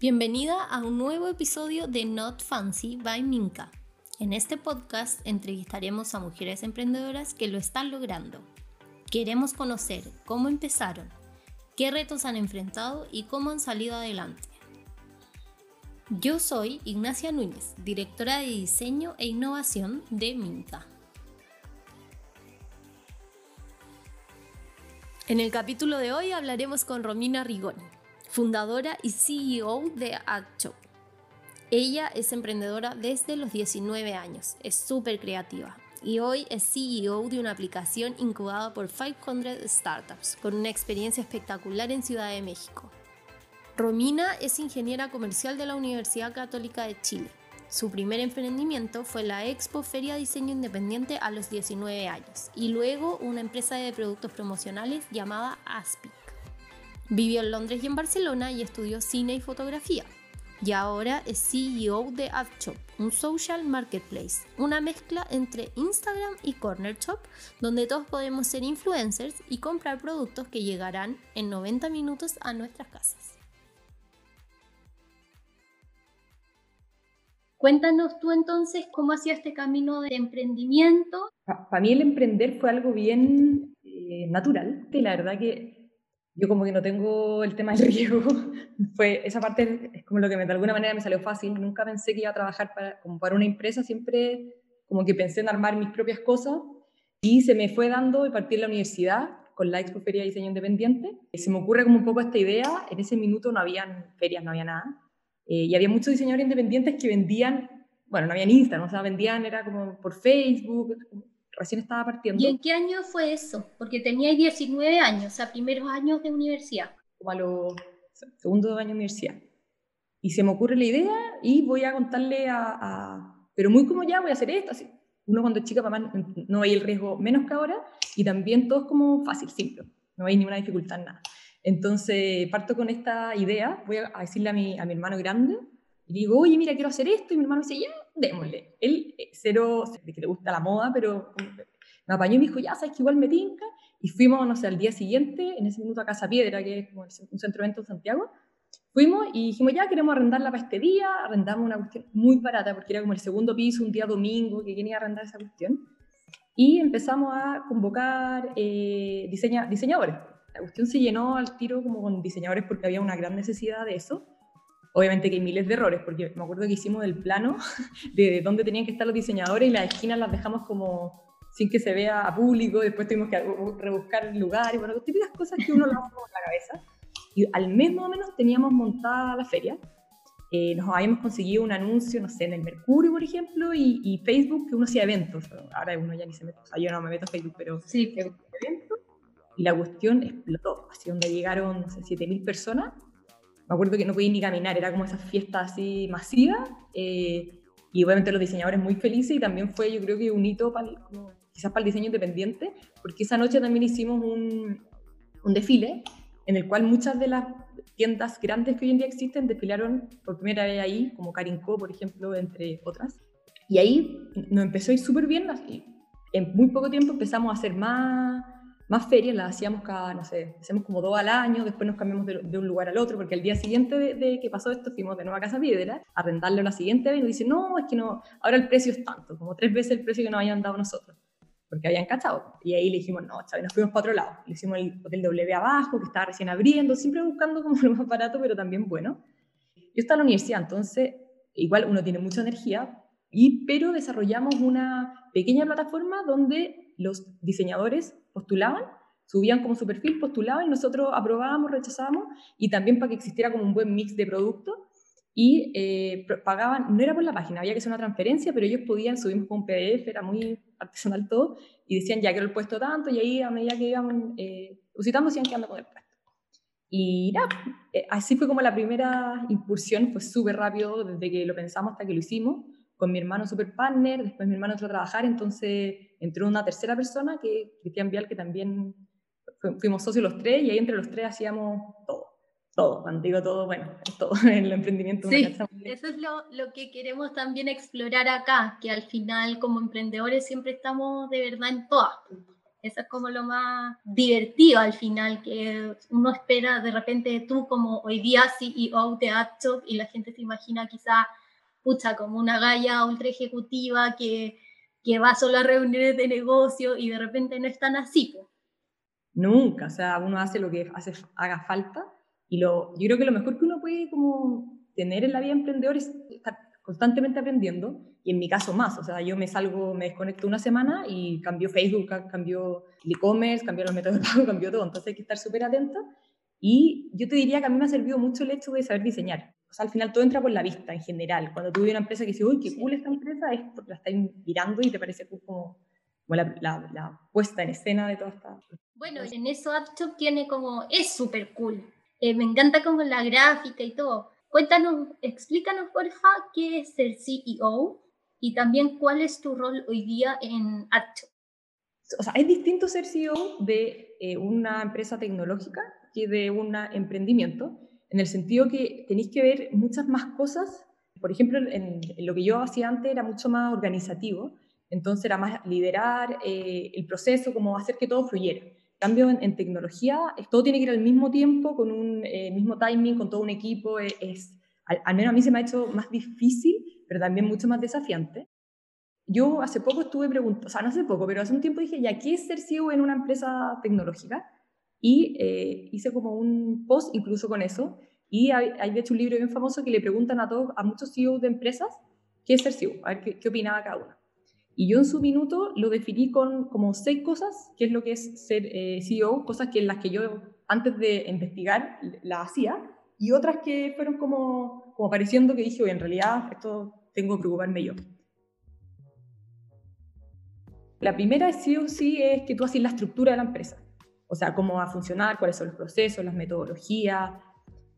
Bienvenida a un nuevo episodio de Not Fancy by Minka. En este podcast entrevistaremos a mujeres emprendedoras que lo están logrando. Queremos conocer cómo empezaron, qué retos han enfrentado y cómo han salido adelante. Yo soy Ignacia Núñez, directora de diseño e innovación de Minka. En el capítulo de hoy hablaremos con Romina Rigoni, fundadora y CEO de AdShop. Ella es emprendedora desde los 19 años, es súper creativa y hoy es CEO de una aplicación incubada por 500 startups con una experiencia espectacular en Ciudad de México. Romina es ingeniera comercial de la Universidad Católica de Chile. Su primer emprendimiento fue la Expo Feria Diseño Independiente a los 19 años y luego una empresa de productos promocionales llamada Aspic. Vivió en Londres y en Barcelona y estudió cine y fotografía. Y ahora es CEO de AdShop, un social marketplace, una mezcla entre Instagram y Corner Shop, donde todos podemos ser influencers y comprar productos que llegarán en 90 minutos a nuestras casas. Cuéntanos tú entonces cómo ha sido este camino de emprendimiento. Para mí el emprender fue algo bien eh, natural. Y la verdad que yo como que no tengo el tema del riesgo, fue, esa parte es como lo que me, de alguna manera me salió fácil, nunca pensé que iba a trabajar para, como para una empresa, siempre como que pensé en armar mis propias cosas. Y se me fue dando y partir la universidad con la Expo Feria de Diseño Independiente. Se me ocurre como un poco esta idea, en ese minuto no habían ferias, no había nada, eh, y había muchos diseñadores independientes que vendían, bueno, no había ni Instagram, o sea, vendían, era como por Facebook, recién estaba partiendo. ¿Y en qué año fue eso? Porque tenía 19 años, o sea, primeros años de universidad. Como a los segundos años de universidad. Y se me ocurre la idea y voy a contarle a, pero muy como ya voy a hacer esto, así. Uno cuando es chica, mamá, no hay el riesgo menos que ahora y también todo es como fácil, simple, no hay ninguna dificultad en nada. Entonces parto con esta idea, voy a decirle a mi, a mi hermano grande y digo, oye, mira, quiero hacer esto y mi hermano dice, ya, démosle. Él, eh, cero, de que le gusta la moda, pero me apañó y me dijo, ya, sabes que igual me tinca. Y fuimos, no sé, al día siguiente, en ese minuto a Casa Piedra, que es como un centro de eventos en Santiago. Fuimos y dijimos, ya, queremos arrendarla para este día. Arrendamos una cuestión muy barata, porque era como el segundo piso, un día domingo, que quería arrendar esa cuestión. Y empezamos a convocar eh, diseña, diseñadores. La cuestión se llenó al tiro como con diseñadores porque había una gran necesidad de eso. Obviamente que hay miles de errores, porque me acuerdo que hicimos el plano de dónde tenían que estar los diseñadores y las esquinas las dejamos como sin que se vea a público, después tuvimos que rebuscar el lugar, y bueno, típicas cosas que uno lo hace en la cabeza. Y al mes más o menos teníamos montada la feria, eh, nos habíamos conseguido un anuncio, no sé, en el Mercurio, por ejemplo, y, Facebook, que uno hacía eventos, ahora uno ya ni se mete, o sea, yo no me meto a Facebook, pero sí, eventos, y la cuestión explotó, así donde llegaron, no sé, 7.000 personas, me acuerdo que no podía ni caminar, era como esa fiesta así masiva, eh, y obviamente los diseñadores muy felices, y también fue yo creo que un hito para, quizás para el diseño independiente, porque esa noche también hicimos un, un desfile en el cual muchas de las tiendas grandes que hoy en día existen desfilaron por primera vez ahí, como Carinco, por ejemplo, entre otras. Y ahí nos empezó a ir súper bien, y en muy poco tiempo empezamos a hacer más, más ferias, las hacíamos cada, no sé, hacemos como dos al año, después nos cambiamos de, un lugar al otro, porque el día siguiente de, que pasó esto fuimos de nuevo a Casa Piedra a arrendarlo la siguiente vez y nos dice, no, es que no, ahora el precio es tanto, como tres veces el precio que nos habían dado nosotros, porque habían cachado. Y ahí le dijimos, no, chaval, nos fuimos para otro lado. Le hicimos el Hotel W abajo, que estaba recién abriendo, siempre buscando como lo más barato, pero también bueno. Yo estaba en la universidad, entonces igual uno tiene mucha energía, y, pero desarrollamos una pequeña plataforma donde los diseñadores postulaban, subían como su perfil, postulaban nosotros aprobábamos, rechazábamos y también para que existiera como un buen mix de productos y eh, pagaban, no era por la página, había que hacer una transferencia, pero ellos podían, subimos con PDF, era muy artesanal todo, y decían ya que el puesto tanto, y ahí a medida que iban eh, visitando, se iban con el puesto. Y nada, eh, así fue como la primera incursión, fue súper rápido desde que lo pensamos hasta que lo hicimos con mi hermano super partner, después mi hermano entró a trabajar, entonces entró una tercera persona, que Cristian Vial, que también fuimos socios los tres, y ahí entre los tres hacíamos todo, todo, cuando digo todo, bueno, todo en el emprendimiento. Sí, eso es lo, lo, que queremos también explorar acá, que al final como emprendedores siempre estamos de verdad en todas. Eso es como lo más divertido al final, que uno espera de repente tú como hoy día CEO de AppTop y la gente se imagina quizá, pucha, como una galla ultra ejecutiva que, que va solo a reuniones de negocio y de repente no es tan así. Nunca, o sea, uno hace lo que hace, haga falta y lo, yo creo que lo mejor que uno puede como tener en la vida emprendedor es estar constantemente aprendiendo y en mi caso más, o sea, yo me salgo, me desconecto una semana y cambio Facebook, cambio el e-commerce, cambio los métodos de pago, cambio todo, entonces hay que estar súper atenta y yo te diría que a mí me ha servido mucho el hecho de saber diseñar. O sea, al final todo entra por la vista en general. Cuando tú ves una empresa que dice, uy, qué cool esta empresa, es porque la estás mirando y te parece como, como la, la, puesta en escena de toda esta... Bueno, en eso AppShop tiene como, es súper cool. Eh, me encanta como la gráfica y todo. Cuéntanos, explícanos porfa qué es el CEO y también cuál es tu rol hoy día en AppShop. O sea, es distinto ser CEO de eh, una empresa tecnológica que de un emprendimiento, en el sentido que tenéis que ver muchas más cosas. Por ejemplo, en, lo que yo hacía antes era mucho más organizativo, entonces era más liderar eh, el proceso, como hacer que todo fluyera cambio, en, tecnología, todo tiene que ir al mismo tiempo, con un eh, mismo timing, con todo un equipo. E, es, al, menos a mí se me ha hecho más difícil, pero también mucho más desafiante. Yo hace poco estuve preguntando, o sea, no hace poco, pero hace un tiempo dije, ¿ya qué es ser CEO en una empresa tecnológica? Y eh, hice como un post incluso con eso. Y hay, hay, hecho un libro bien famoso que le preguntan a todos, a muchos CEOs de empresas, ¿qué es ser CEO? A ver qué, qué opinaba cada uno. Y yo en su minuto lo definí con como seis cosas, que es lo que es ser eh, CEO, cosas que en las que yo antes de investigar las hacía, y otras que fueron como, como apareciendo que dije, oye, en realidad esto tengo que preocuparme yo. La primera sí o sí es que tú haces la estructura de la empresa, o sea, cómo va a funcionar, cuáles son los procesos, las metodologías,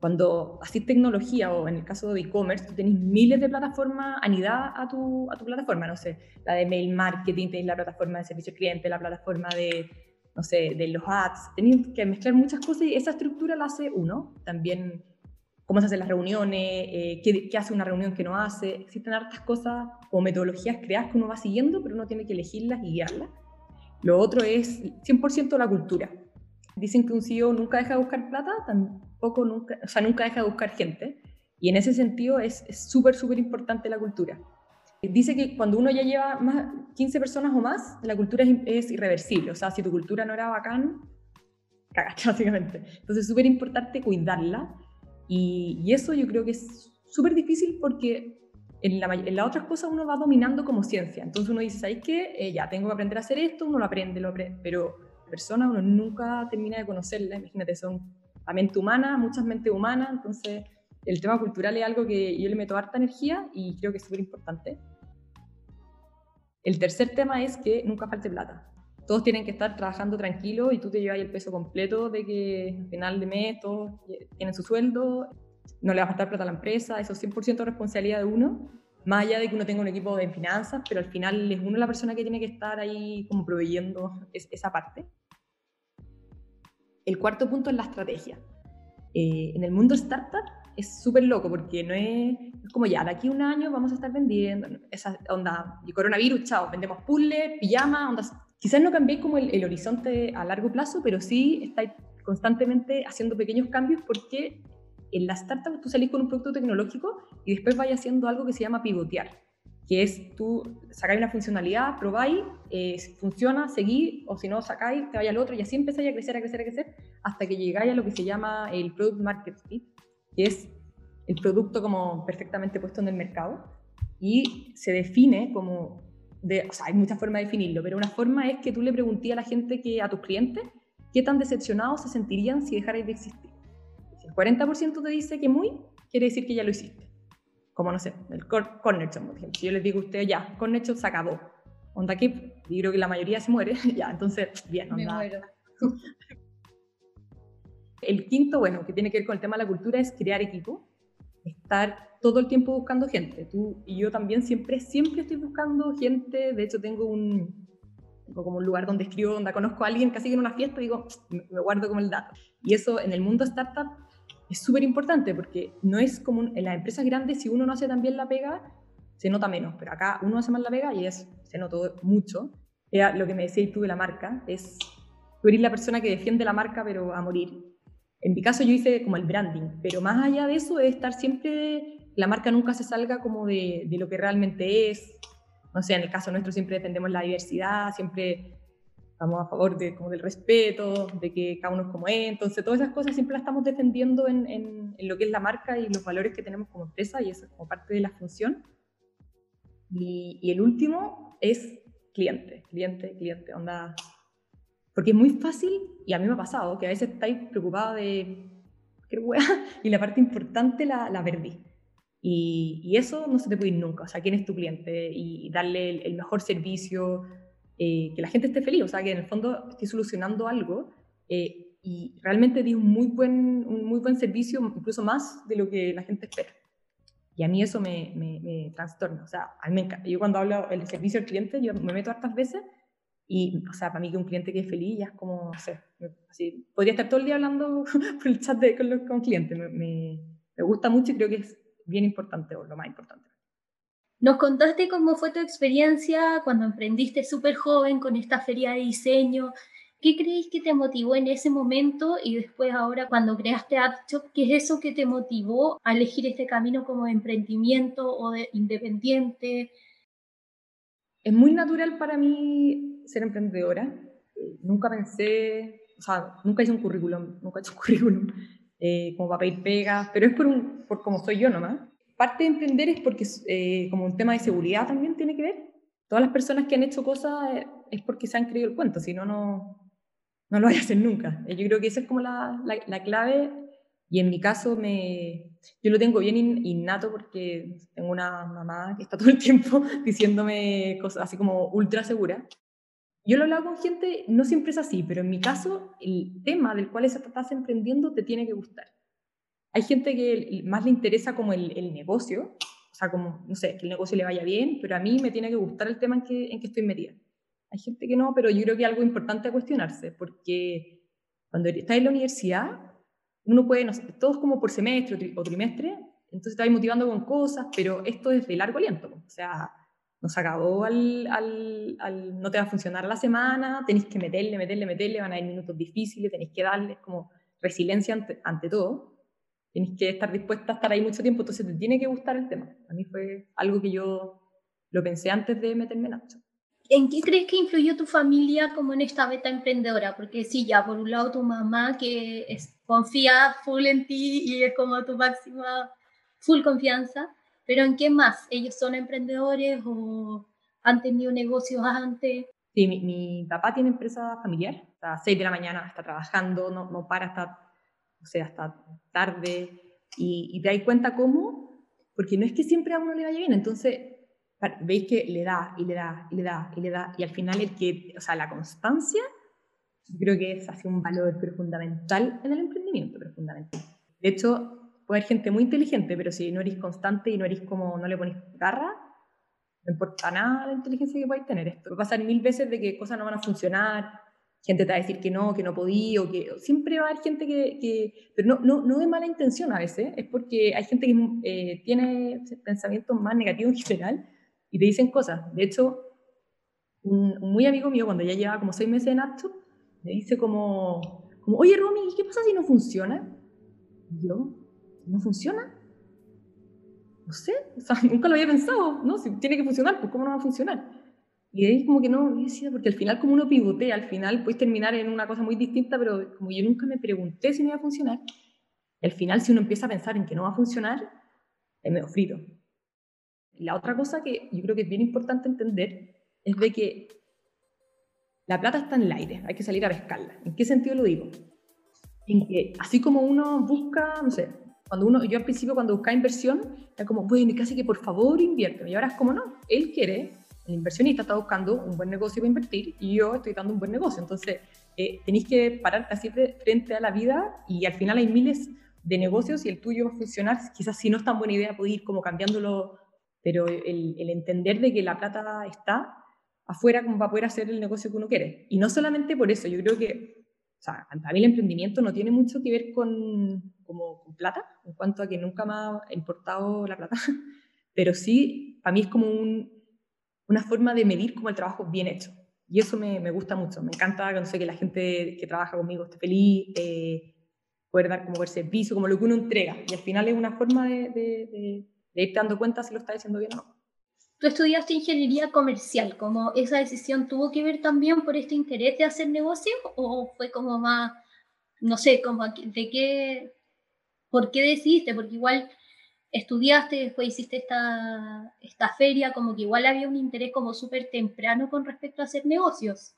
cuando haces tecnología o en el caso de e-commerce, tú tenés miles de plataformas anidadas a tu, a tu plataforma, no sé, la de mail marketing, tenés la plataforma de servicio al cliente, la plataforma de, no sé, de los ads, tenés que mezclar muchas cosas y esa estructura la hace uno. También cómo se hacen las reuniones, eh, qué, qué, hace una reunión que no hace. Existen hartas cosas o metodologías creadas que uno va siguiendo, pero uno tiene que elegirlas y guiarlas. Lo otro es 100% la cultura. Dicen que un CEO nunca deja de buscar plata, tampoco nunca, o sea, nunca deja de buscar gente. Y en ese sentido es súper, súper importante la cultura. Dice que cuando uno ya lleva más 15 personas o más, la cultura es, irreversible. O sea, si tu cultura no era bacán, cagaste básicamente. Entonces es súper importante cuidarla. Y, eso yo creo que es súper difícil porque en, la, las otras cosas uno va dominando como ciencia. Entonces uno dice, ¿sabes qué? Eh, ya, tengo que aprender a hacer esto, uno lo aprende, lo aprende. Pero persona uno nunca termina de conocerla, imagínate, son la mente humana, muchas mentes humanas, entonces el tema cultural es algo que yo le meto harta energía y creo que es súper importante. El tercer tema es que nunca falte plata. Todos tienen que estar trabajando tranquilos y tú te llevas el peso completo de que al final de mes todos tienen su sueldo, no le va a faltar plata a la empresa, eso es 100% responsabilidad de uno, más allá de que uno tenga un equipo de finanzas, pero al final es uno la persona que tiene que estar ahí como proveyendo esa parte. El cuarto punto es la estrategia. Eh, en el mundo startup es súper loco porque no es, como ya, de aquí a un año vamos a estar vendiendo esa onda, y coronavirus, chao, vendemos puzzles, pijama, ondas. Quizás no cambiéis como el, horizonte a largo plazo, pero sí estáis constantemente haciendo pequeños cambios porque en la startup tú salís con un producto tecnológico y después vais haciendo algo que se llama pivotear es tú sacáis una funcionalidad, probáis, eh, funciona, seguís, o si no sacáis, te vais al otro y así empezáis a crecer, a crecer, a crecer, hasta que llegáis a lo que se llama el Product Market Fit, que es el producto como perfectamente puesto en el mercado y se define como, de, o sea, hay muchas formas de definirlo, pero una forma es que tú le preguntes a la gente, que a tus clientes, qué tan decepcionados se sentirían si dejarais de existir. Si el 40% te dice que muy, quiere decir que ya lo hiciste como no sé, el corner shop, por ejemplo. Si yo les digo a ustedes, ya, corner shop se acabó. Onda que y creo que la mayoría se muere, ya, entonces, bien, onda. Me muero. El quinto, bueno, que tiene que ver con el tema de la cultura, es crear equipo, estar todo el tiempo buscando gente. Tú y yo también siempre, siempre estoy buscando gente. De hecho, tengo un, como un lugar donde escribo, donde conozco a alguien casi que en una fiesta, digo, me guardo como el dato. Y eso en el mundo startup es súper importante porque no es como en las empresas grandes, si uno no hace tan bien la pega, se nota menos, pero acá uno hace mal la pega y es, se notó mucho. era lo que me decías tú de la marca, es tú eres la persona que defiende la marca pero a morir. En mi caso yo hice como el branding, pero más allá de eso es estar siempre, la marca nunca se salga como de, de lo que realmente es. No sé, en el caso nuestro siempre defendemos la diversidad, siempre estamos a favor de, como del respeto, de que cada uno es como es, entonces todas esas cosas siempre las estamos defendiendo en, en, en, lo que es la marca y los valores que tenemos como empresa y eso es como parte de la función. Y, y el último es cliente, cliente, cliente, onda. Porque es muy fácil, y a mí me ha pasado, que a veces estáis preocupados de qué hueá, y la parte importante la, la perdí. Y, y, eso no se te puede ir nunca, o sea, quién es tu cliente y darle el, el mejor servicio, eh, que la gente esté feliz, o sea, que en el fondo esté solucionando algo eh, y realmente di un muy, buen, un muy buen servicio, incluso más de lo que la gente espera. Y a mí eso me, me, me trastorna. O sea, a mí me encanta. Yo cuando hablo del servicio al cliente, yo me meto hartas veces y, o sea, para mí que un cliente que es feliz ya es como, no sé, así, podría estar todo el día hablando por el chat de, con los con clientes. Me, me gusta mucho y creo que es bien importante o lo más importante. Nos contaste cómo fue tu experiencia cuando emprendiste súper joven con esta feria de diseño. ¿Qué crees que te motivó en ese momento y después ahora cuando creaste AdShop? ¿Qué es eso que te motivó a elegir este camino como de emprendimiento o de independiente? Es muy natural para mí ser emprendedora. Nunca pensé, o sea, nunca hice un currículum, nunca he hecho un currículum eh, como para pedir pegas, pero es por, un, por como soy yo nomás parte de emprender es porque eh, como un tema de seguridad también tiene que ver. Todas las personas que han hecho cosas eh, es porque se han creído el cuento, si no, no, no lo voy a hacer nunca. Eh, yo creo que esa es como la, la, la clave y en mi caso me, yo lo tengo bien innato porque tengo una mamá que está todo el tiempo diciéndome cosas así como ultra segura. Yo lo he hablado con gente, no siempre es así, pero en mi caso el tema del cual estás emprendiendo te tiene que gustar. Hay gente que más le interesa como el, el, negocio, o sea, como, no sé, que el negocio le vaya bien, pero a mí me tiene que gustar el tema en que, en que estoy metida. Hay gente que no, pero yo creo que es algo importante a cuestionarse, porque cuando estás en la universidad, uno puede, no sé, todos como por semestre o, tri o trimestre, entonces te vas motivando con cosas, pero esto es de largo aliento, o sea, nos acabó al, al, al, no te va a funcionar la semana, tenéis que meterle, meterle, meterle, van a haber minutos difíciles, tenéis que darles como resiliencia ante, ante todo tienes que estar dispuesta a estar ahí mucho tiempo, entonces te tiene que gustar el tema. A mí fue algo que yo lo pensé antes de meterme en esto. ¿En qué crees que influyó tu familia como en esta beta emprendedora? Porque sí, ya por un lado tu mamá que es, confía full en ti y es como tu máxima full confianza, pero ¿en qué más? ¿Ellos son emprendedores o han tenido negocios antes? Sí, mi, mi papá tiene empresa familiar, a las 6 de la mañana está trabajando, no, no para, está o sea, hasta tarde, y, y te das cuenta cómo, porque no es que siempre a uno le vaya bien, entonces veis que le da y le da y le da y le da, y al final el que, o sea, la constancia, yo creo que es así un valor pero fundamental en el emprendimiento, pero fundamental. De hecho, puede haber gente muy inteligente, pero si no eres constante y no eres como, no le pones garra, no importa nada la inteligencia que podáis tener. Esto va a pasar mil veces de que cosas no van a funcionar, gente te va a decir que no, que no podía, o que siempre va a haber gente que, que pero no, no, no de mala intención a veces, es porque hay gente que eh, tiene pensamientos más negativos en general y te dicen cosas. De hecho, un, un muy amigo mío, cuando ya lleva como seis meses en acto, me dice como, como oye Romy, ¿qué pasa si no funciona? Y yo, ¿no funciona? No sé, o sea, nunca lo había pensado, ¿no? Si tiene que funcionar, pues ¿cómo no va a funcionar? Y ahí como que no, porque al final como uno pivotea, al final puedes terminar en una cosa muy distinta, pero como yo nunca me pregunté si me iba a funcionar, al final si uno empieza a pensar en que no va a funcionar, es medio frito. La otra cosa que yo creo que es bien importante entender es de que la plata está en el aire, hay que salir a pescarla. ¿En qué sentido lo digo? En que así como uno busca, no sé, cuando uno, yo al principio cuando buscaba inversión, era como, bueno, casi que por favor invierte. Y ahora es como, no, él quiere el inversionista está buscando un buen negocio para invertir y yo estoy dando un buen negocio. Entonces, eh, tenéis que pararte así frente a la vida y al final hay miles de negocios y el tuyo va a funcionar. Quizás si no es tan buena idea, puede ir como cambiándolo, pero el, el entender de que la plata está afuera como para poder hacer el negocio que uno quiere. Y no solamente por eso, yo creo que, o sea, para mí el emprendimiento no tiene mucho que ver con, como, con plata, en cuanto a que nunca me ha importado la plata, pero sí, para mí es como un, una forma de medir como el trabajo bien hecho. y eso me, me, gusta mucho. Me encanta cuando sé que la gente que trabaja conmigo esté feliz, eh, poder dar como ver servicio, como lo que uno entrega. Y al final es una forma de, de, de, de irte dando cuenta si lo está diciendo bien o no. Tú estudiaste ingeniería comercial, ¿como esa decisión tuvo que ver también por este interés de hacer negocios o fue como más, no sé, como de qué, por qué decidiste? Porque igual estudiaste, después hiciste esta, esta feria, como que igual había un interés como súper temprano con respecto a hacer negocios.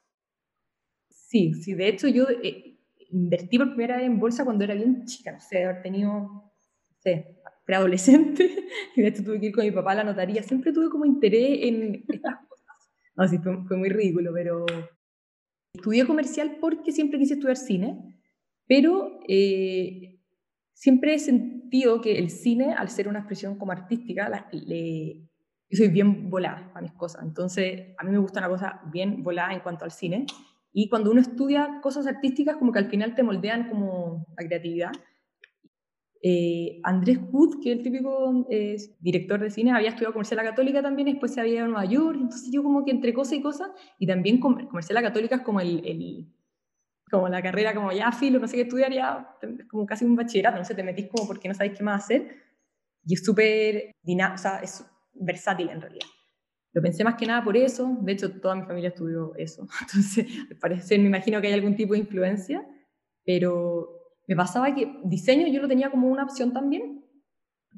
Sí, sí, de hecho yo eh, invertí por primera vez en bolsa cuando era bien chica, no sé, haber tenido, no sé, preadolescente, y de hecho tuve que ir con mi papá a la notaría, siempre tuve como interés en estas cosas. No, sí, fue, fue muy ridículo, pero estudié comercial porque siempre quise estudiar cine, pero eh, siempre he sentido que el cine, al ser una expresión como artística, la, le, yo soy bien volada a mis cosas. Entonces, a mí me gusta una cosa bien volada en cuanto al cine. Y cuando uno estudia cosas artísticas, como que al final te moldean como la creatividad. Eh, Andrés Hood, que es el típico eh, director de cine, había estudiado comercial católica también, después se había ido a Nueva York, entonces yo como que entre cosa y cosa, y también comercial católica es como el, el como la carrera como ya filo, no sé qué estudiar, ya como casi un bachillerato, no sé, te metís como porque no sabéis qué más hacer, y es súper dinámico, sea, es versátil en realidad. Lo pensé más que nada por eso, de hecho toda mi familia estudió eso, entonces al me imagino que hay algún tipo de influencia, pero me pasaba que diseño yo lo tenía como una opción también,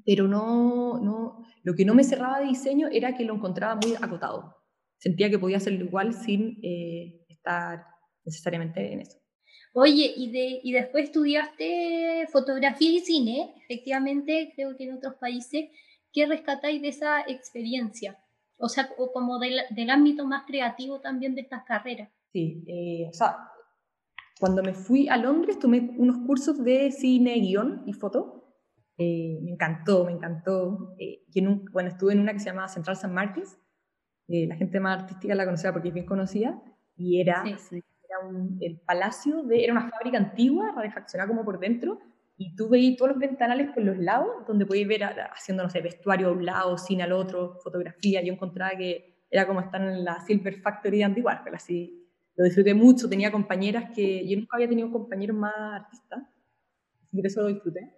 pero no, no, lo que no me cerraba de diseño era que lo encontraba muy acotado. Sentía que podía hacerlo igual sin eh, estar necesariamente en eso. Oye, y, de, y después estudiaste fotografía y cine, efectivamente, creo que en otros países. ¿Qué rescatáis de esa experiencia? O sea, o como del, del ámbito más creativo también de estas carreras. Sí, eh, o sea, cuando me fui a Londres tomé unos cursos de cine, guion y foto. Eh, me encantó, me encantó. Eh, yo nunca, bueno, estuve en una que se llamaba Central San Marcos. Eh, la gente más artística la conocía porque es bien conocida. Y era sí era un, el palacio, de, era una fábrica antigua, radifaccionada como por dentro, y tú veías todos los ventanales por los lados, donde podías ver haciendo, no sé, vestuario a un lado, cine al otro, fotografía. Yo encontraba que era como estar en la Silver Factory de Warhol, así. Lo disfruté mucho, tenía compañeras que yo nunca había tenido compañeros más artistas, así que eso lo disfruté.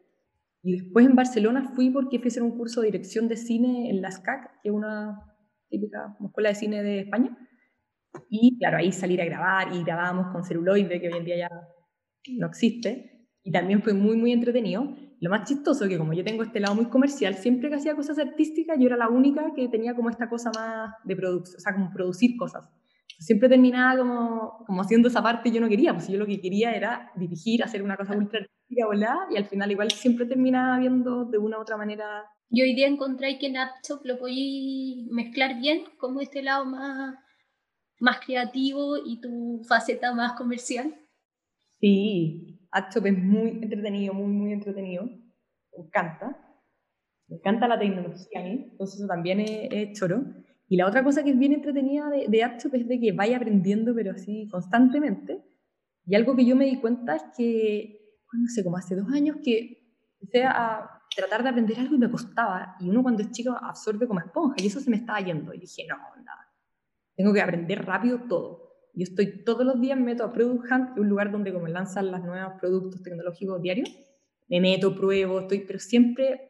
Y después en Barcelona fui porque fui a hacer un curso de dirección de cine en la SCAC, que es una típica escuela de cine de España. Y claro, ahí salir a grabar y grabábamos con celuloide, que hoy en día ya no existe. Y también fue muy, muy entretenido. Lo más chistoso que como yo tengo este lado muy comercial, siempre que hacía cosas artísticas, yo era la única que tenía como esta cosa más de producción, o sea, como producir cosas. Siempre terminaba como, como haciendo esa parte yo no quería, pues yo lo que quería era dirigir, hacer una cosa ultra artística, ¿verdad? Y al final igual siempre terminaba viendo de una u otra manera. Y hoy día encontré que en AppShop lo podéis mezclar bien, como este lado más más creativo y tu faceta más comercial? Sí, AdShop es muy entretenido, muy, muy entretenido. Me encanta. Me encanta la tecnología a mí, entonces eso también es, choro. Y la otra cosa que es bien entretenida de, de AdShop es de que vaya aprendiendo, pero así constantemente. Y algo que yo me di cuenta es que, no sé, como hace dos años que empecé a tratar de aprender algo y me costaba. Y uno cuando es chico absorbe como esponja y eso se me estaba yendo. Y dije, no, nada tengo que aprender rápido todo. Yo estoy todos los días, me meto a Product Hunt, un lugar donde como lanzan los nuevos productos tecnológicos diarios. Me meto, pruebo, estoy, pero siempre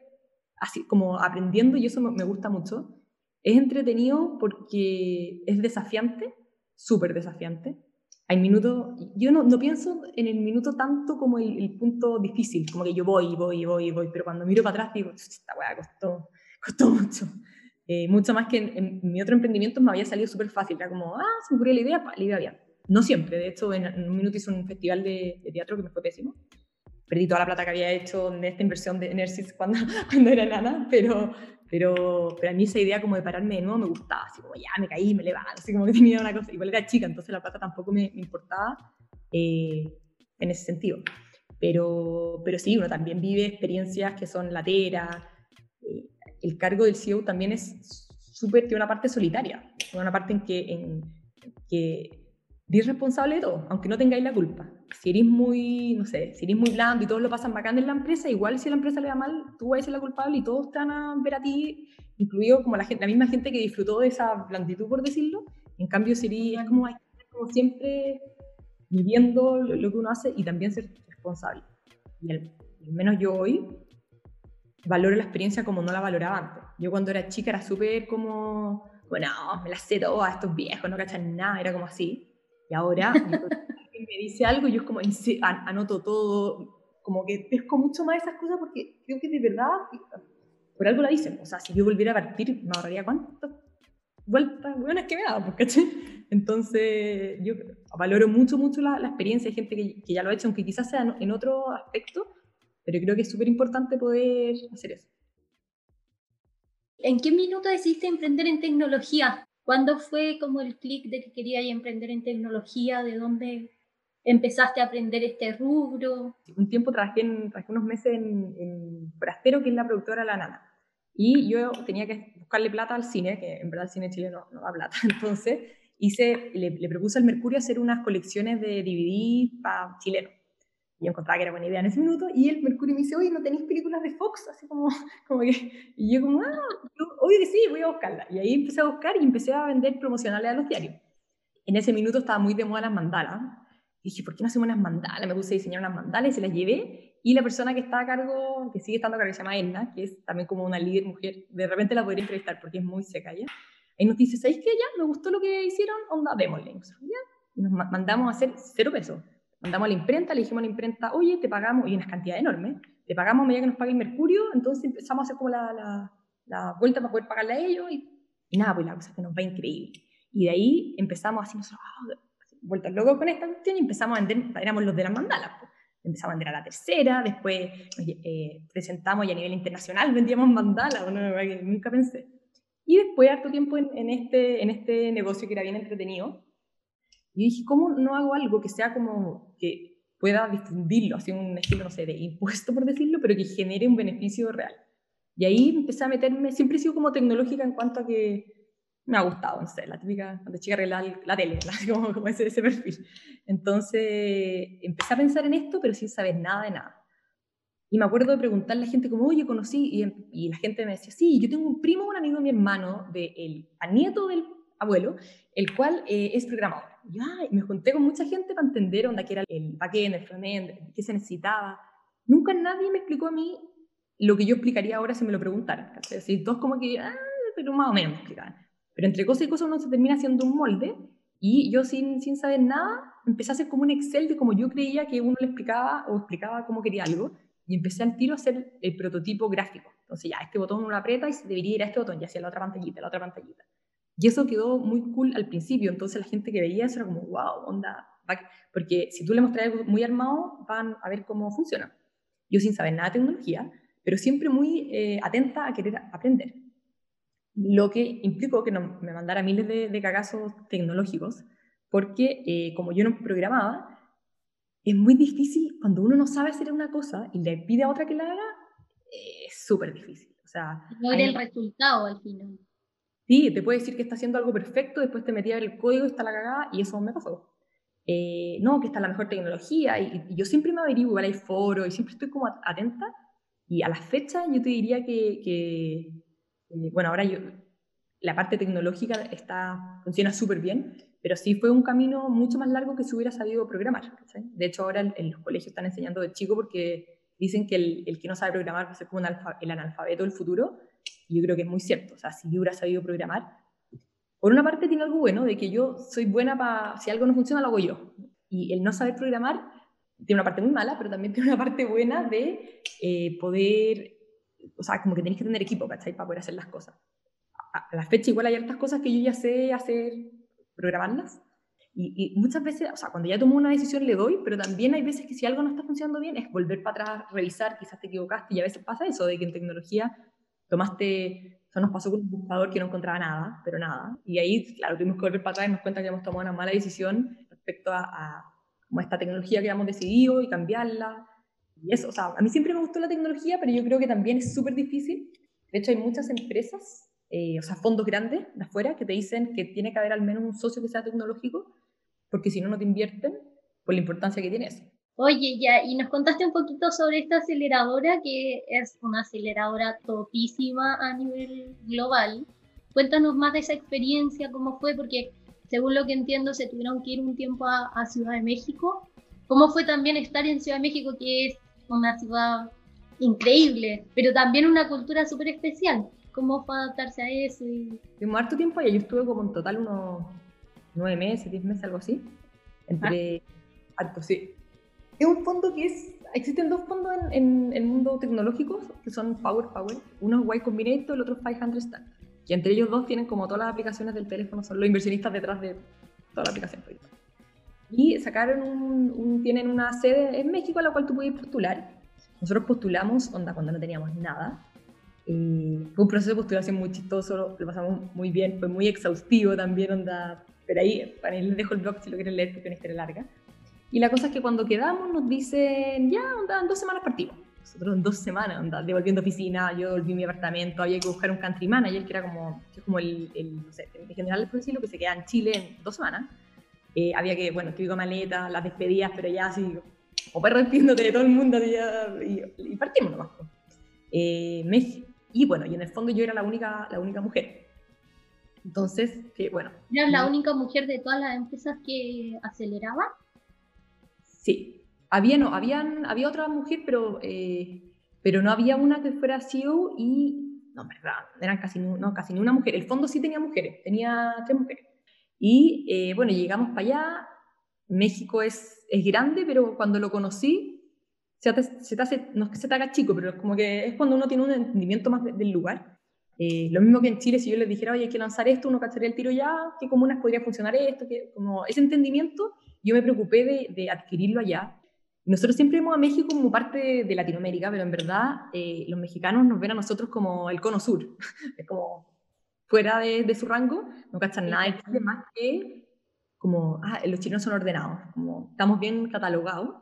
así como aprendiendo y eso me gusta mucho. Es entretenido porque es desafiante, súper desafiante. Hay minutos, yo no, no, pienso en el minuto tanto como el, el, punto difícil, como que yo voy, voy, voy, voy, pero cuando miro para atrás digo, esta weá costó, costó mucho. Eh, mucho más que en, mi otro emprendimiento me había salido súper fácil, era como, ah, se me ocurrió la idea, la idea bien. No siempre, de hecho, en, un minuto hice un festival de, teatro que me fue pésimo. Perdí toda la plata que había hecho en esta inversión de Enersys cuando, cuando era nana, pero, pero, pero a mí esa idea como de pararme de nuevo me gustaba, así como ya me caí, me levanto, así como que tenía una cosa, igual era chica, entonces la plata tampoco me, me importaba eh, en ese sentido. Pero, pero sí, uno también vive experiencias que son lateras, eh, el cargo del CEO también es súper, tiene una parte solitaria, una parte en que, en que eres responsable de todo, aunque no tengáis la culpa. Si eres muy, no sé, si eres muy blando y todos lo pasan bacán en la empresa, igual si a la empresa le va mal, tú vas a ser la culpable y todos te van a ver a ti, incluido como la, gente, la misma gente que disfrutó de esa blanditud, por decirlo. En cambio, sería como, hay como siempre viviendo lo que uno hace y también ser responsable. Y al, menos yo hoy valoro la experiencia como no la valoraba antes. Yo cuando era chica era súper como, bueno, me la sé todas, estos viejos no cachan nada, era como así. Y ahora me dice algo y yo es como anoto todo, como que pesco mucho más esas cosas porque creo que de verdad, por algo la dicen. O sea, si yo volviera a partir, me ahorraría cuántas vueltas buenas que me da, porque Entonces, yo valoro mucho, mucho la, experiencia de gente que, que, ya lo ha hecho, aunque quizás sea en otro aspecto, pero creo que es súper importante poder hacer eso. ¿En qué minuto decidiste emprender en tecnología? ¿Cuándo fue como el clic de que querías emprender en tecnología? ¿De dónde empezaste a aprender este rubro? Un tiempo trabajé, en, unos meses en, en Forastero, que es la productora La Nana. Y yo tenía que buscarle plata al cine, que en verdad el cine chileno no, da plata. Entonces hice, le, le, propuse al Mercurio hacer unas colecciones de DVD para chilenos. Y yo encontraba que era buena idea en ese minuto. Y el Mercurio me dice, oye, ¿no tenéis películas de Fox? Así como, como que... Y yo como, ah, oye, sí, voy a buscarla. Y ahí empecé a buscar y empecé a vender promocionales a los diarios. En ese minuto estaba muy de moda las mandalas. Y dije, ¿por qué no hacemos unas mandalas? Me puse a diseñar unas mandalas y se las llevé. Y la persona que está a cargo, que sigue estando a cargo, se llama Edna, que es también como una líder mujer, de repente la podría entrevistar porque es muy seca ella. Ahí nos dice, ¿sabéis qué? Ya, me gustó lo que hicieron, onda, démosle. Y nos mandamos a hacer cero pesos. Mandamos a la imprenta, le dijimos a la imprenta, oye, te pagamos, y unas cantidades enormes, te pagamos a medida que nos pague el mercurio, entonces empezamos a hacer como la, la, la vuelta para poder pagarle a ellos, y, y, nada, pues la cosa que nos va increíble. Y de ahí empezamos así, nosotros, oh, vueltas locos con esta cuestión, y empezamos a vender, éramos los de las mandalas, pues empezamos a vender a la tercera, después eh, presentamos y a nivel internacional vendíamos mandalas, bueno, nunca pensé. Y después, harto tiempo en, en, este, en este negocio que era bien entretenido, y dije, ¿cómo no hago algo que sea como que pueda difundirlo, así un estilo, no sé, de impuesto, por decirlo, pero que genere un beneficio real? Y ahí empecé a meterme, siempre he sido como tecnológica en cuanto a que me ha gustado, no sé, la típica, cuando chica arreglar la tele, como, como ese, ese, perfil. Entonces, empecé a pensar en esto, pero sin saber nada de nada. Y me acuerdo de preguntarle a la gente como, oye, conocí, y, y la gente me decía, sí, yo tengo un primo, un amigo de mi hermano, de el, a nieto del abuelo, el cual eh, es programador. Y yo, me junté con mucha gente para entender dónde era el backend, el frontend, qué se necesitaba. Nunca nadie me explicó a mí lo que yo explicaría ahora si me lo preguntaran. Es decir, todos como que, ah, pero más o menos me explicaban. Pero entre cosas y cosas uno se termina haciendo un molde y yo sin, sin saber nada empecé a hacer como un Excel de cómo yo creía que uno le explicaba o explicaba cómo quería algo y empecé al tiro a hacer el prototipo gráfico. Entonces ya, este botón uno lo aprieta y se debería ir a este botón y hacia la otra pantallita, la otra pantallita. Y eso quedó muy cool al principio, entonces la gente que veía eso era como, wow, onda, porque si tú le mostras algo muy armado, van a ver cómo funciona. Yo sin saber nada de tecnología, pero siempre muy eh, atenta a querer aprender lo que implicó que no, me mandara miles de, cagazos tecnológicos, porque eh, como yo no programaba, es muy difícil cuando uno no sabe hacer una cosa y le pide a otra que la haga, es súper difícil. O sea, no era el resultado al final. Sí, te puede decir que está haciendo algo perfecto, después te metía el código y está la cagada, y eso me pasó. Eh, no, que está la mejor tecnología, y, y, yo siempre me averiguo, igual hay foro, y siempre estoy como atenta, y a la fecha yo te diría que, que eh, bueno, ahora yo, la parte tecnológica está, funciona súper bien, pero sí fue un camino mucho más largo que si hubiera sabido programar. De hecho, ahora en, los colegios están enseñando de chico porque dicen que el, que no sabe programar va a ser como el analfabeto del futuro, y yo creo que es muy cierto. O sea, si yo hubiera sabido programar, por una parte tiene algo bueno, de que yo soy buena para, si algo no funciona, lo hago yo. Y el no saber programar tiene una parte muy mala, pero también tiene una parte buena de eh, poder o sea, como que tenéis que tener equipo, ¿cachai? Para poder hacer las cosas. A, la fecha igual hay otras cosas que yo ya sé hacer, programarlas. Y, y, muchas veces, o sea, cuando ya tomo una decisión le doy, pero también hay veces que si algo no está funcionando bien es volver para atrás, revisar, quizás te equivocaste. Y a veces pasa eso, de que en tecnología tomaste, o sea, nos pasó con un buscador que no encontraba nada, pero nada. Y ahí, claro, tuvimos que volver para atrás y nos cuenta que hemos tomado una mala decisión respecto a, a como esta tecnología que habíamos decidido y cambiarla. Y eso, o sea, a mí siempre me gustó la tecnología, pero yo creo que también es súper difícil. De hecho, hay muchas empresas, eh, o sea, fondos grandes de afuera, que te dicen que tiene que haber al menos un socio que sea tecnológico, porque si no, no te invierten por la importancia que tiene eso. Oye, ya, y nos contaste un poquito sobre esta aceleradora, que es una aceleradora topísima a nivel global. Cuéntanos más de esa experiencia, cómo fue, porque según lo que entiendo, se tuvieron que ir un tiempo a, Ciudad de México. ¿Cómo fue también estar en Ciudad de México, que es una ciudad increíble, pero también una cultura súper especial? ¿Cómo fue adaptarse a eso? Y... Tuvimos harto tiempo allá, yo estuve como en total unos nueve meses, diez meses, algo así. Entre... Ah. Harto, sí. Es un fondo que es existen dos fondos en, el mundo tecnológico que son Power Power. Uno es Y Combinator, el otro es 500 Stack. Y entre ellos dos tienen como todas las aplicaciones del teléfono, son los inversionistas detrás de toda la aplicación. Y sacaron un, tienen una sede en México a la cual tú puedes postular. Nosotros postulamos, onda, cuando no teníamos nada. Y fue un proceso de postulación muy chistoso, lo pasamos muy bien, fue muy exhaustivo también, onda. Pero ahí, para les dejo el blog si lo quieren leer, porque es una historia larga. Y la cosa es que cuando quedamos nos dicen, ya, onda, en dos semanas partimos. Nosotros en dos semanas, onda, devolviendo oficina, yo devolví mi apartamento, había que buscar un country manager, que era como, que es como el, el, no sé, en general, por decirlo, que se queda en Chile en dos semanas. Eh, había que, bueno, típico maleta, las despedidas, pero ya así, o perro despidiéndote de todo el mundo, y, y, partimos nomás. Eh, y bueno, y en el fondo yo era la única, la única mujer. Entonces, que bueno. ¿Eras la única mujer de todas las empresas que aceleraban? Sí, había, no, habían, había otra mujer, pero, eh, pero no había una que fuera CEO y, no, verdad, eran casi, no, casi ni una mujer. El fondo sí tenía mujeres, tenía tres mujeres. Y eh, bueno, llegamos para allá. México es, es grande, pero cuando lo conocí, se te, se te, hace, no es que se te haga chico, pero es como que es cuando uno tiene un entendimiento más del lugar. Eh, lo mismo que en Chile, si yo les dijera, oye, hay que lanzar esto, uno cacharía el tiro ya, qué comunas podría funcionar esto, como ese entendimiento yo me preocupé de, adquirirlo allá. Nosotros siempre vemos a México como parte de Latinoamérica, pero en verdad eh, los mexicanos nos ven a nosotros como el cono sur, es como fuera de, su rango, no cachan nada de más que como, ah, los chinos son ordenados, como estamos bien catalogados,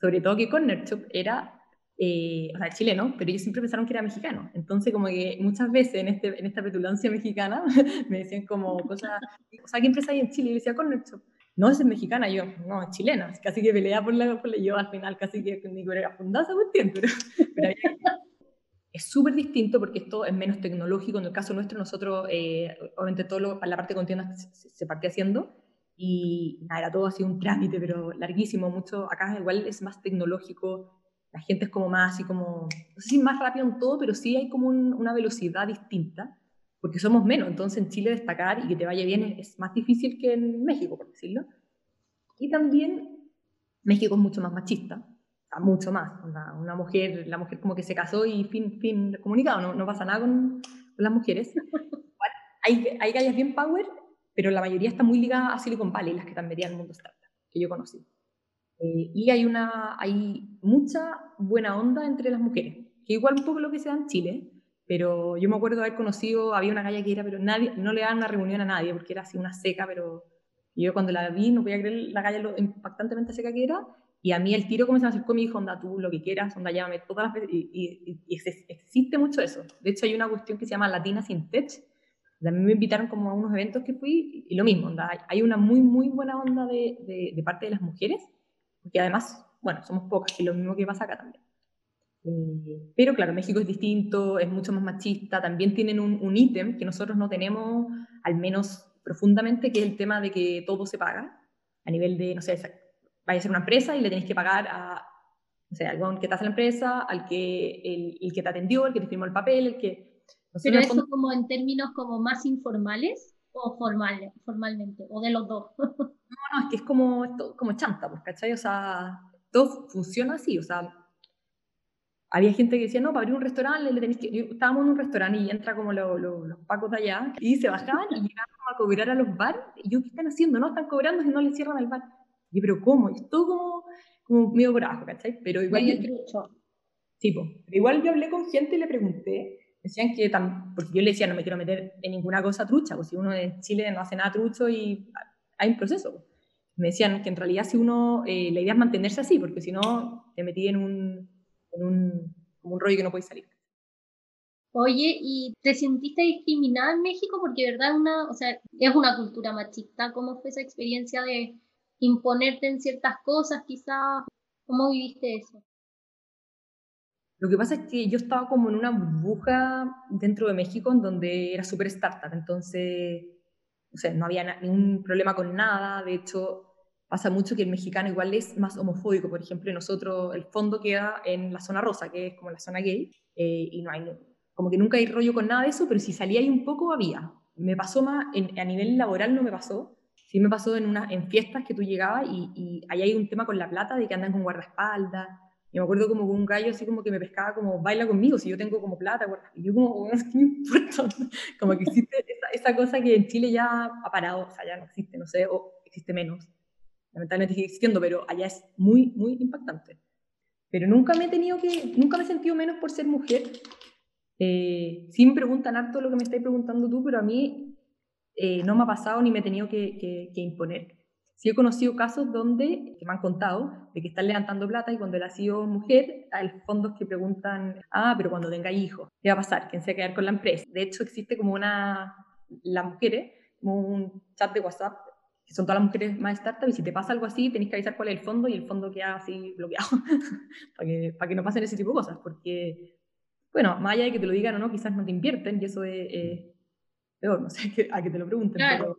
sobre todo que Corner Shop era, eh, o sea, chileno, pero ellos siempre pensaron que era mexicano, entonces como que muchas veces en, este, en esta petulancia mexicana me decían como cosas, o sea, ¿qué empresa hay en Chile? Y decía Corner Shop no, es mexicana, yo, no, es chilena, casi que pelea por la, por yo al final casi que ni era fundada esa cuestión, pero, pero es. Súper distinto porque esto es menos tecnológico, en el caso nuestro nosotros, eh, obviamente todo lo, la parte de contienda se, se parte haciendo, y nada, era todo así un trámite, pero larguísimo, mucho, acá igual es más tecnológico, la gente es como más así como, no sé si más rápido en todo, pero sí hay como una velocidad distinta, porque somos menos. Entonces en Chile destacar y que te vaya bien es más difícil que en México, por decirlo. Y también México es mucho más machista, mucho más. Una, mujer, la mujer como que se casó y fin, fin comunicado, no, no pasa nada con, las mujeres. hay, hay gallas bien power, pero la mayoría está muy ligada a Silicon Valley, las que están metidas en el mundo startup, que yo conocí. Eh, y hay, una, hay mucha buena onda entre las mujeres, que igual un poco lo que se da en Chile, pero yo me acuerdo haber conocido, había una galla que era, pero nadie, no le daban una reunión a nadie porque era así una seca, pero yo cuando la vi no podía creer la galla lo impactantemente seca que era. Y a mí el tiro como se me acercó y me dijo, onda, tú lo que quieras, onda, llámame todas las veces. Y, existe mucho eso. De hecho, hay una cuestión que se llama Latinas in Tech. A mí me invitaron como a unos eventos que fui y lo mismo, onda, hay una muy, muy buena onda de, de, de parte de las mujeres, porque además, bueno, somos pocas, y lo mismo que pasa acá también. Eh, pero claro, México es distinto, es mucho más machista, también tienen un, ítem que nosotros no tenemos, al menos profundamente, que es el tema de que todo se paga, a nivel de, no sé, vaya a ser una empresa y le tenéis que pagar a, no sé, al que te hace la empresa, al que, el, el, que te atendió, el que te firmó el papel, el que... Pero eso como en términos como más informales o formales, formalmente, o de los dos. no, no, es que es como, como chanta, pues, ¿cachai? O sea, todo funciona así, o sea, había gente que decía, no, para abrir un restaurante le tenéis que... estábamos en un restaurante y entra como los pacos de allá y se bajaban y llegaban a cobrar a los bares. Y yo, ¿qué están haciendo? No, están cobrando si no le cierran el bar. Y yo, pero ¿cómo? Y todo como, como medio por abajo, ¿cachai? Pero igual... Yo, tipo, pero igual yo hablé con gente y le pregunté, decían que, tan, porque yo le decía, no me quiero meter en ninguna cosa trucha, pues si uno en Chile no hace nada trucho y hay un proceso. Me decían que en realidad si uno, eh, la idea es mantenerse así, porque si no te metí en un en un, como un rollo que no puede salir. Oye, ¿y te sentiste discriminada en México? Porque, ¿verdad? Una, o sea, es una cultura machista. ¿Cómo fue esa experiencia de imponerte en ciertas cosas, quizás? ¿Cómo viviste eso? Lo que pasa es que yo estaba como en una burbuja dentro de México en donde era súper startup, entonces o sea, no había ningún problema con nada, de hecho pasa mucho que el mexicano igual es más homofóbico, por ejemplo, nosotros el fondo queda en la zona rosa, que es como la zona gay, eh, y no hay, como que nunca hay rollo con nada de eso, pero si salía ahí un poco había. Me pasó más, a nivel laboral no me pasó, sí me pasó en, una, en fiestas que tú llegabas y, y ahí hay un tema con la plata de que andan con guardaespaldas, y me acuerdo como un gallo así como que me pescaba como, baila conmigo, si yo tengo como plata, y yo como, ¿qué me importa? Como que existe esa, esa, cosa que en Chile ya ha parado, o sea, ya no existe, no sé, o existe menos. Lamentablemente sigue existiendo, pero allá es muy, muy impactante. Pero nunca me he tenido que, nunca me he sentido menos por ser mujer. Eh, sí me preguntan harto lo que me estáis preguntando tú, pero a mí eh, no me ha pasado ni me he tenido que, que, que imponer. Sí he conocido casos donde, que me han contado, de que están levantando plata y cuando él ha sido mujer, hay fondos que preguntan, ah, pero cuando tenga hijos, ¿qué va a pasar? ¿Quién se va a quedar con la empresa? De hecho, existe como una, las mujeres, como un chat de WhatsApp, que son todas las mujeres más startup, y si te pasa algo así, tenés que avisar cuál es el fondo y el fondo queda así bloqueado, para, que, para que no pasen ese tipo de cosas, porque, bueno, más allá de que te lo digan o no, quizás no te invierten, y eso es peor, no sé, a que te lo pregunten, pero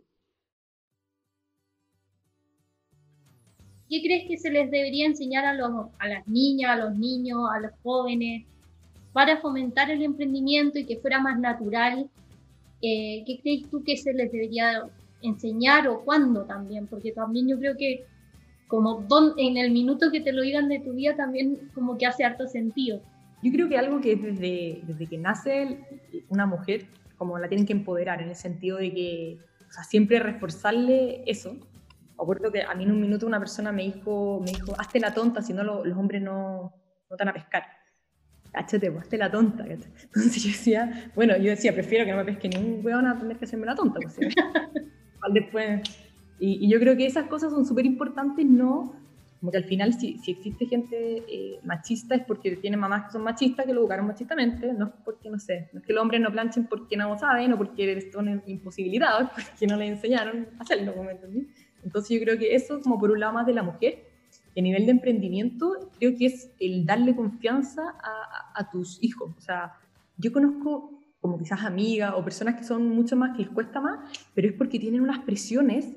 ¿Qué crees que se les debería enseñar a, los, a las niñas, a los niños, a los jóvenes para fomentar el emprendimiento y que fuera más natural? Eh, ¿Qué crees tú que se les debería enseñar o cuándo también? Porque también yo creo que como en el minuto que te lo digan de tu vida también como que hace harto sentido. Yo creo que algo que desde, desde que nace una mujer, como la tienen que empoderar en el sentido de que o sea, siempre reforzarle eso, acuerdo que a mí en un minuto una persona me dijo, me dijo hazte la tonta, si no los hombres no, no te van a pescar. Cáchate, pues, hazte la tonta. Entonces yo decía, bueno, yo decía, prefiero que no me pesque ni un weón a tener que hacerme la tonta. Pues, después. Y, y, yo creo que esas cosas son súper importantes, no. Como que al final, si, si existe gente eh, machista, es porque tiene mamás que son machistas, que lo educaron machistamente, no es porque, no sé, no es que los hombres no planchen porque no saben o porque están imposibilitados, porque no les enseñaron a hacerlo, como entendí. Entonces yo creo que eso, como por un lado más de la mujer, a nivel de emprendimiento, creo que es el darle confianza a, a, tus hijos. O sea, yo conozco como quizás amigas o personas que son mucho más, que les cuesta más, pero es porque tienen unas presiones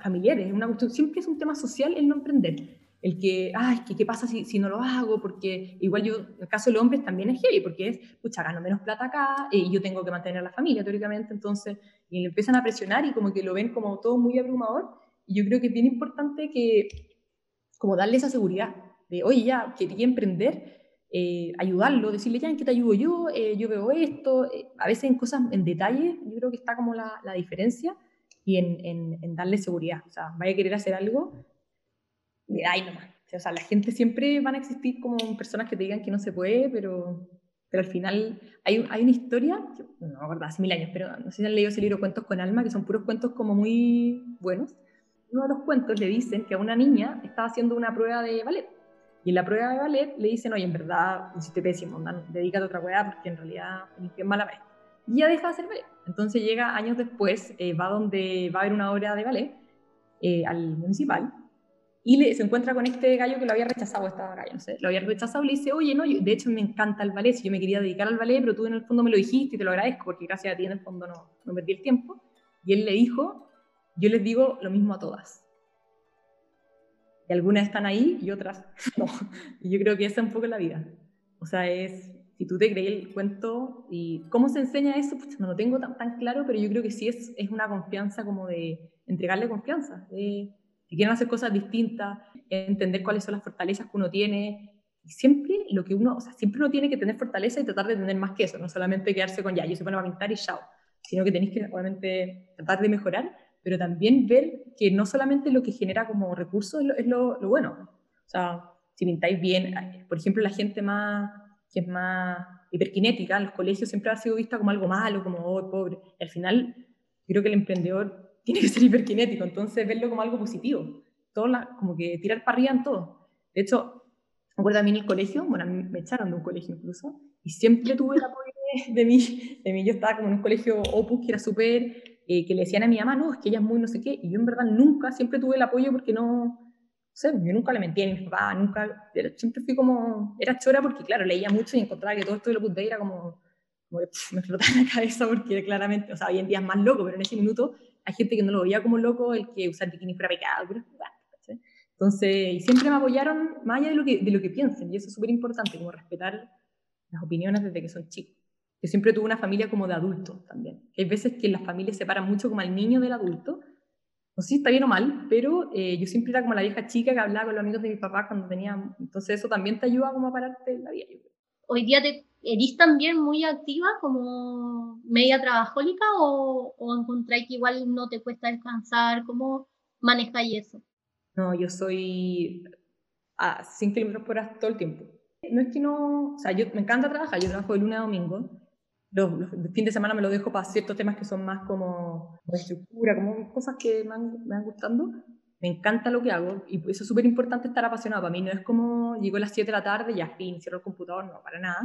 familiares. Una siempre es un tema social el no emprender. El que, ay, ¿qué, qué pasa si, si, no lo hago? Porque igual yo, en el caso de los hombres también es heavy, porque es, pucha, gano menos plata acá eh, y yo tengo que mantener a la familia, teóricamente, entonces, y le empiezan a presionar y como que lo ven como todo muy abrumador y yo creo que es bien importante que, como darle esa seguridad de, oye, ya, que que emprender, eh, ayudarlo, decirle, ya, ¿en qué te ayudo yo? Eh, yo veo esto. Eh, a veces en cosas, en detalle, yo creo que está como la, la diferencia y en, en, en, darle seguridad. O sea, vaya a querer hacer algo, de ahí nomás. O sea, la gente siempre van a existir como personas que te digan que no se puede, pero, pero al final hay, hay una historia, no me acuerdo, hace mil años, pero no sé si han leído ese libro Cuentos con Alma, que son puros cuentos como muy buenos, uno de los cuentos le dicen que a una niña estaba haciendo una prueba de ballet. Y en la prueba de ballet le dicen, oye, en verdad, hiciste pésimo, man, dedícate a otra prueba porque en realidad es mala vez. Y ella deja de hacer ballet. Entonces llega años después, eh, va donde va a haber una obra de ballet, eh, al municipal, y le, se encuentra con este gallo que lo había rechazado, esta gallo, no sé, lo había rechazado y le dice, oye, no, de hecho me encanta el ballet, si yo me quería dedicar al ballet, pero tú en el fondo me lo dijiste y te lo agradezco, porque gracias a ti en el fondo no, no perdí el tiempo. Y él le dijo, yo les digo lo mismo a todas. Y algunas están ahí y otras no. Y yo creo que esa es un poco la vida. O sea, es, si tú te crees el cuento y cómo se enseña eso, pues no lo tengo tan, tan claro, pero yo creo que sí es, es una confianza como de entregarle confianza, de que quieren hacer cosas distintas, entender cuáles son las fortalezas que uno tiene. Y siempre lo que uno, o sea, siempre uno tiene que tener fortaleza y tratar de tener más que eso, no solamente quedarse con ya, yo se pone a pintar y chao, sino que tenéis que obviamente tratar de mejorar pero también ver que no solamente lo que genera como recursos es lo, bueno. O sea, si pintáis bien, por ejemplo, la gente más, que es más hiperkinética en los colegios siempre ha sido vista como algo malo, como oh, pobre. Y al final, creo que el emprendedor tiene que ser hiperkinético, entonces verlo como algo positivo. Todo como que tirar para arriba en todo. De hecho, me acuerdo a mí en el colegio, bueno, me echaron de un colegio incluso, y siempre tuve el apoyo de, de mí. De mí yo estaba como en un colegio opus que era súper eh, que le decían a mi mamá, no, es que ella es muy no sé qué, y yo en verdad nunca, siempre tuve el apoyo porque no, no sé, yo nunca le mentía a mi papá, nunca, siempre fui como, era chora porque claro, leía mucho y encontraba que todo esto de lo era como, como que me explotaba la cabeza porque claramente, o sea, hoy en día es más loco, pero en ese minuto hay gente que no lo veía como loco, el que usar bikini fuera pecado, pero Entonces, siempre me apoyaron más allá de lo que, de lo que piensen, y eso es súper importante, como respetar las opiniones desde que son chicos. Yo siempre tuve una familia como de adultos también. Hay veces que las familias separan mucho como al niño del adulto. No sé si está bien o mal, pero eh, yo siempre era como la vieja chica que hablaba con los amigos de mi papá cuando tenía... Entonces eso también te ayuda como a pararte en la vida. Hoy día te eres también muy activa como media trabajólica o, o encontráis que igual no te cuesta descansar? ¿Cómo manejáis eso? No, yo soy a 5 kilómetros por hora todo el tiempo. No es que no, o sea, yo me encanta trabajar, yo trabajo de lunes a domingo, los, fines de semana me lo dejo para ciertos temas que son más como estructura, como cosas que me van, me gustando. Me encanta lo que hago y eso es súper importante estar apasionado. Para mí no es como llego a las 7 de la tarde y a fin, cierro el computador, no, para nada.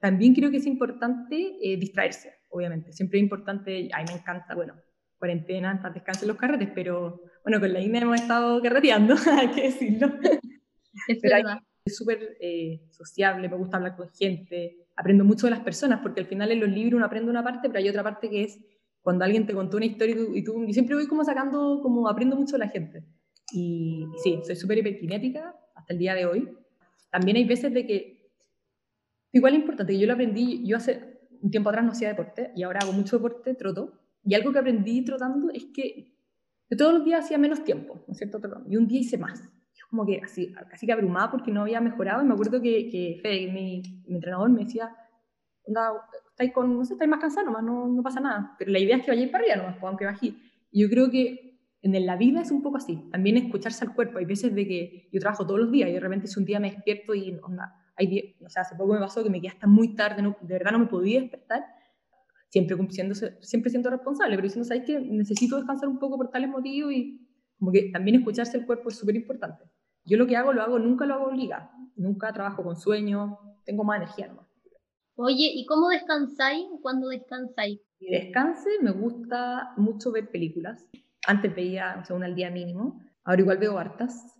También creo que es importante eh, distraerse, obviamente. Siempre es importante, a mí me encanta, bueno, cuarentena, para descansen los carretes, pero bueno, con la INE hemos estado carreteando, hay que decirlo. Es pero verdad. Es súper eh, sociable, me gusta hablar con gente, aprendo mucho de las personas, porque al final en los libros uno aprende una parte, pero hay otra parte que es cuando alguien te contó una historia y tú, y siempre voy como sacando, como aprendo mucho de la gente. Y, sí, soy súper hiperkinética hasta el día de hoy. También hay veces de que, igual es importante, yo lo aprendí, yo hace un tiempo atrás no hacía deporte y ahora hago mucho deporte, troto, y algo que aprendí trotando es que yo todos los días hacía menos tiempo, ¿no es cierto? Y un día hice más. Como que así, casi que abrumada porque no había mejorado y me acuerdo que, que Fede, mi, mi entrenador, me decía, estáis con, no sé, estáis más cansado nomás, no, no pasa nada. Pero la idea es que vayáis para arriba nomás, pues, aunque. Y yo creo que en la vida es un poco así, también escucharse al cuerpo. Hay veces de que yo trabajo todos los días y de repente si un día me despierto y, onda, hay o sea, hace poco me pasó que me quedé hasta muy tarde, no, de verdad no me podía despertar, siempre, siempre siento responsable, pero diciendo, ¿sabes que Necesito descansar un poco por tales motivos y como que también escucharse el cuerpo es súper importante. Yo lo que hago, lo hago, nunca lo hago obligado, nunca trabajo con sueño, tengo más energía nomás. Oye, ¿y cómo descansáis cuando descansáis? Si descanse, me gusta mucho ver películas. Antes veía, o sea, una al día mínimo. Ahora igual veo hartas.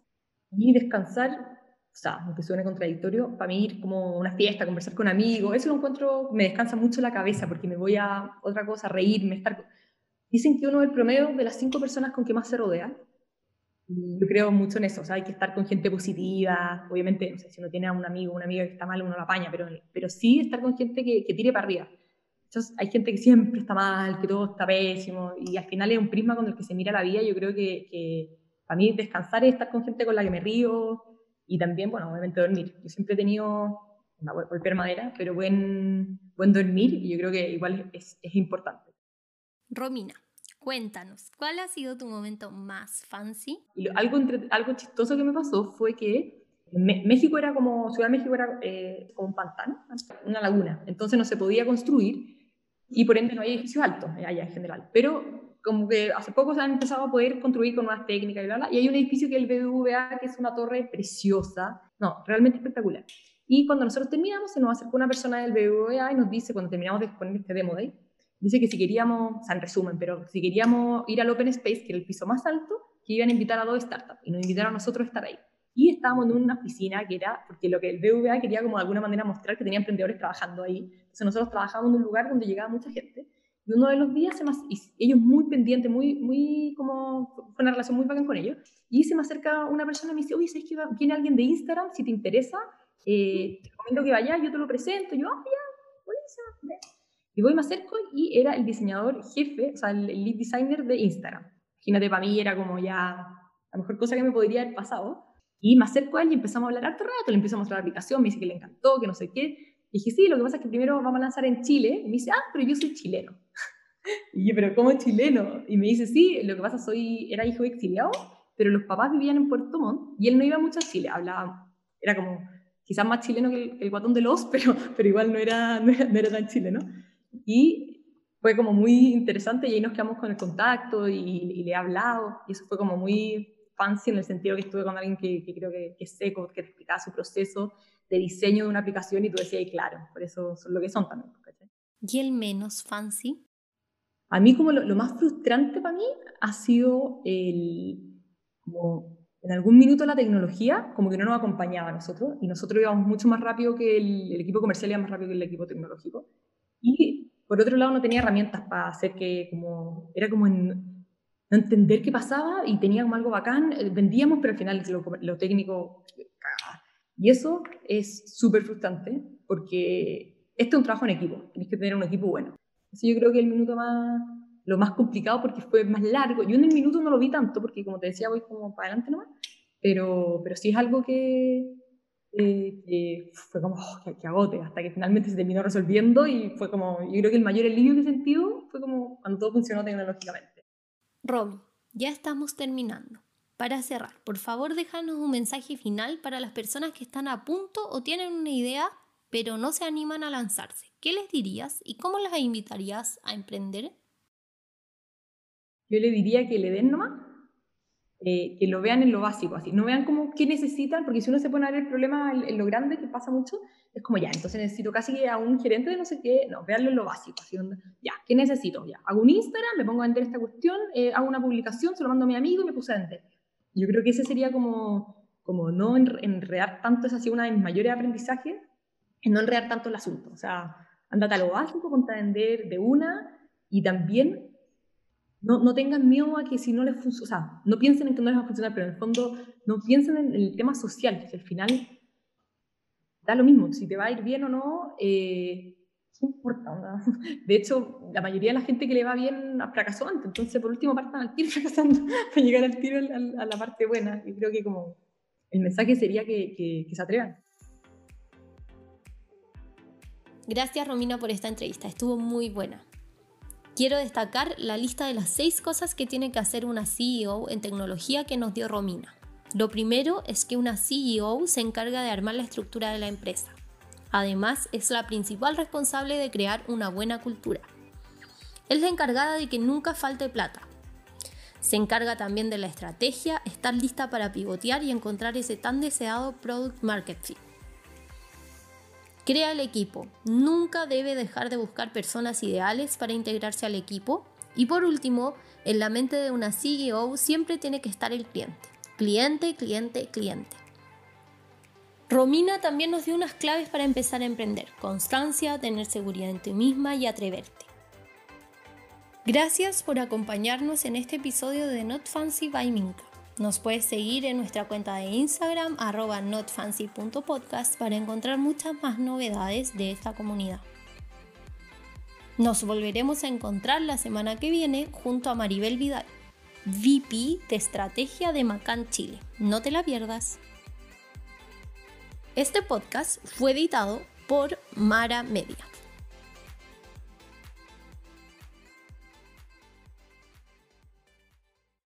Y descansar, o sea, aunque suene contradictorio, para mí ir como a una fiesta, conversar con amigos, eso lo encuentro, me descansa mucho la cabeza porque me voy a otra cosa, a reírme, estar... Dicen que uno es el promedio de las cinco personas con que más se rodea yo creo mucho en eso, o sea, hay que estar con gente positiva, obviamente, no sé, si uno tiene a un amigo, una amiga que está mal, uno lo apaña, pero, pero sí estar con gente que, que tire para arriba. Entonces, hay gente que siempre está mal, que todo está pésimo, y al final es un prisma con el que se mira la vida. Yo creo que, que para mí descansar es estar con gente con la que me río, y también, bueno, obviamente dormir. Yo siempre he tenido, una golpear madera, pero buen, buen dormir, y yo creo que igual es, es importante. Romina, Cuéntanos, ¿cuál ha sido tu momento más fancy? Algo, algo chistoso que me pasó fue que México era como, Ciudad de México era eh, como un pantano, una laguna, entonces no se podía construir y por ende no hay edificios altos eh, allá en general. Pero como que hace poco se han empezado a poder construir con nuevas técnicas y bla, bla, y hay un edificio que es el BBVA, que es una torre preciosa, no, realmente espectacular. Y cuando nosotros terminamos, se nos acercó una persona del BBVA y nos dice, cuando terminamos de poner este demo day, dice que si queríamos, o sea, en resumen, pero si queríamos ir al Open Space, que era el piso más alto, que iban a invitar a dos startups y nos invitaron a nosotros a estar ahí. Y estábamos en una oficina que era, porque lo que el BVA quería como de alguna manera mostrar que tenía emprendedores trabajando ahí. Entonces nosotros trabajábamos en un lugar donde llegaba mucha gente. Y uno de los días, se y ellos muy pendientes, muy, muy como, fue una relación muy bacán con ellos. Y se me acerca una persona y me dice, oye, ¿sabes que viene alguien de Instagram? Si te interesa, eh, te recomiendo que vayas, yo te lo presento. Y yo, ah, ya, buenísimo. Y voy, me acerco y era el diseñador jefe, o sea, el lead designer de Instagram. Imagínate, para mí era como ya la mejor cosa que me podría haber pasado. Y me acerco a él y empezamos a hablar harto rato, le empezamos a mostrar la aplicación, me dice que le encantó, que no sé qué. Y dije, sí, lo que pasa es que primero vamos a lanzar en Chile. Y me dice, ah, pero yo soy chileno. y yo, pero ¿cómo chileno? Y me dice, sí, lo que pasa soy, era hijo de exiliado, pero los papás vivían en Puerto Montt y él no iba mucho a Chile, hablaba, era como quizás más chileno que el, guatón de los, pero, pero igual no era, no era, no era tan chileno. Y fue como muy interesante y ahí nos quedamos con el contacto y, le he hablado y eso fue como muy fancy en el sentido que estuve con alguien que, creo que, es seco, que te explicaba su proceso de diseño de una aplicación y tú decías, claro, por eso son lo que son también. ¿Y el menos fancy? A mí como lo, más frustrante para mí ha sido el, como en algún minuto la tecnología como que no nos acompañaba a nosotros y nosotros íbamos mucho más rápido que el, el equipo comercial iba más rápido que el equipo tecnológico y por otro lado no tenía herramientas para hacer que como, era como en, no entender qué pasaba y tenía como algo bacán, eh, vendíamos, pero al final lo, lo técnico cagaba. Y eso es súper frustrante porque este es un trabajo en equipo, tienes que tener un equipo bueno. Así yo creo que el minuto más, lo más complicado porque fue más largo. Yo en el minuto no lo vi tanto porque como te decía voy como para adelante nomás, pero, pero sí es algo que, eh, fue como oh, que, agote, hasta que finalmente se terminó resolviendo y fue como, yo creo que el mayor alivio que sentido fue como cuando todo funcionó tecnológicamente. Romy, ya estamos terminando. Para cerrar, por favor déjanos un mensaje final para las personas que están a punto o tienen una idea pero no se animan a lanzarse. ¿Qué les dirías y cómo las invitarías a emprender? Yo le diría que le den nomás eh, que lo vean en lo básico, así, no vean como qué necesitan, porque si uno se pone a ver el problema en, lo grande, que pasa mucho, es como ya, entonces necesito casi a un gerente de no sé qué, no, veanlo en lo básico, así, ya, ¿qué necesito? Ya, hago un Instagram, me pongo a vender esta cuestión, eh, hago una publicación, se lo mando a mi amigo y me puse a vender. Yo creo que ese sería como, como no enredar tanto, es así una de mis mayores aprendizajes, en no enredar tanto el asunto, o sea, andate a lo básico, ponte a vender de una, y también no, no tengan miedo a que si no les funciona, o sea, no piensen en que no les va a funcionar, pero en el fondo no piensen en el tema social, que al final da lo mismo, si te va a ir bien o no, eh, ¿qué importa? De hecho, la mayoría de la gente que le va bien fracasó antes, entonces por último partan al tiro fracasando para llegar al tiro a, la parte buena. Y creo que como el mensaje sería que, que se atrevan. Gracias Romina por esta entrevista, estuvo muy buena. Quiero destacar la lista de las seis cosas que tiene que hacer una CEO en tecnología que nos dio Romina. Lo primero es que una CEO se encarga de armar la estructura de la empresa. Además, es la principal responsable de crear una buena cultura. Es la encargada de que nunca falte plata. Se encarga también de la estrategia, estar lista para pivotear y encontrar ese tan deseado product market fit. Crea el equipo. Nunca debe dejar de buscar personas ideales para integrarse al equipo. Y por último, en la mente de una CEO siempre tiene que estar el cliente. Cliente, cliente, cliente. Romina también nos dio unas claves para empezar a emprender. Constancia, tener seguridad en ti misma y atreverte. Gracias por acompañarnos en este episodio de Not Fancy by Minka. Nos puedes seguir en nuestra cuenta de Instagram arroba notfancy.podcast para encontrar muchas más novedades de esta comunidad. Nos volveremos a encontrar la semana que viene junto a Maribel Vidal, VP de Estrategia de Macan Chile. No te la pierdas. Este podcast fue editado por Mara Media.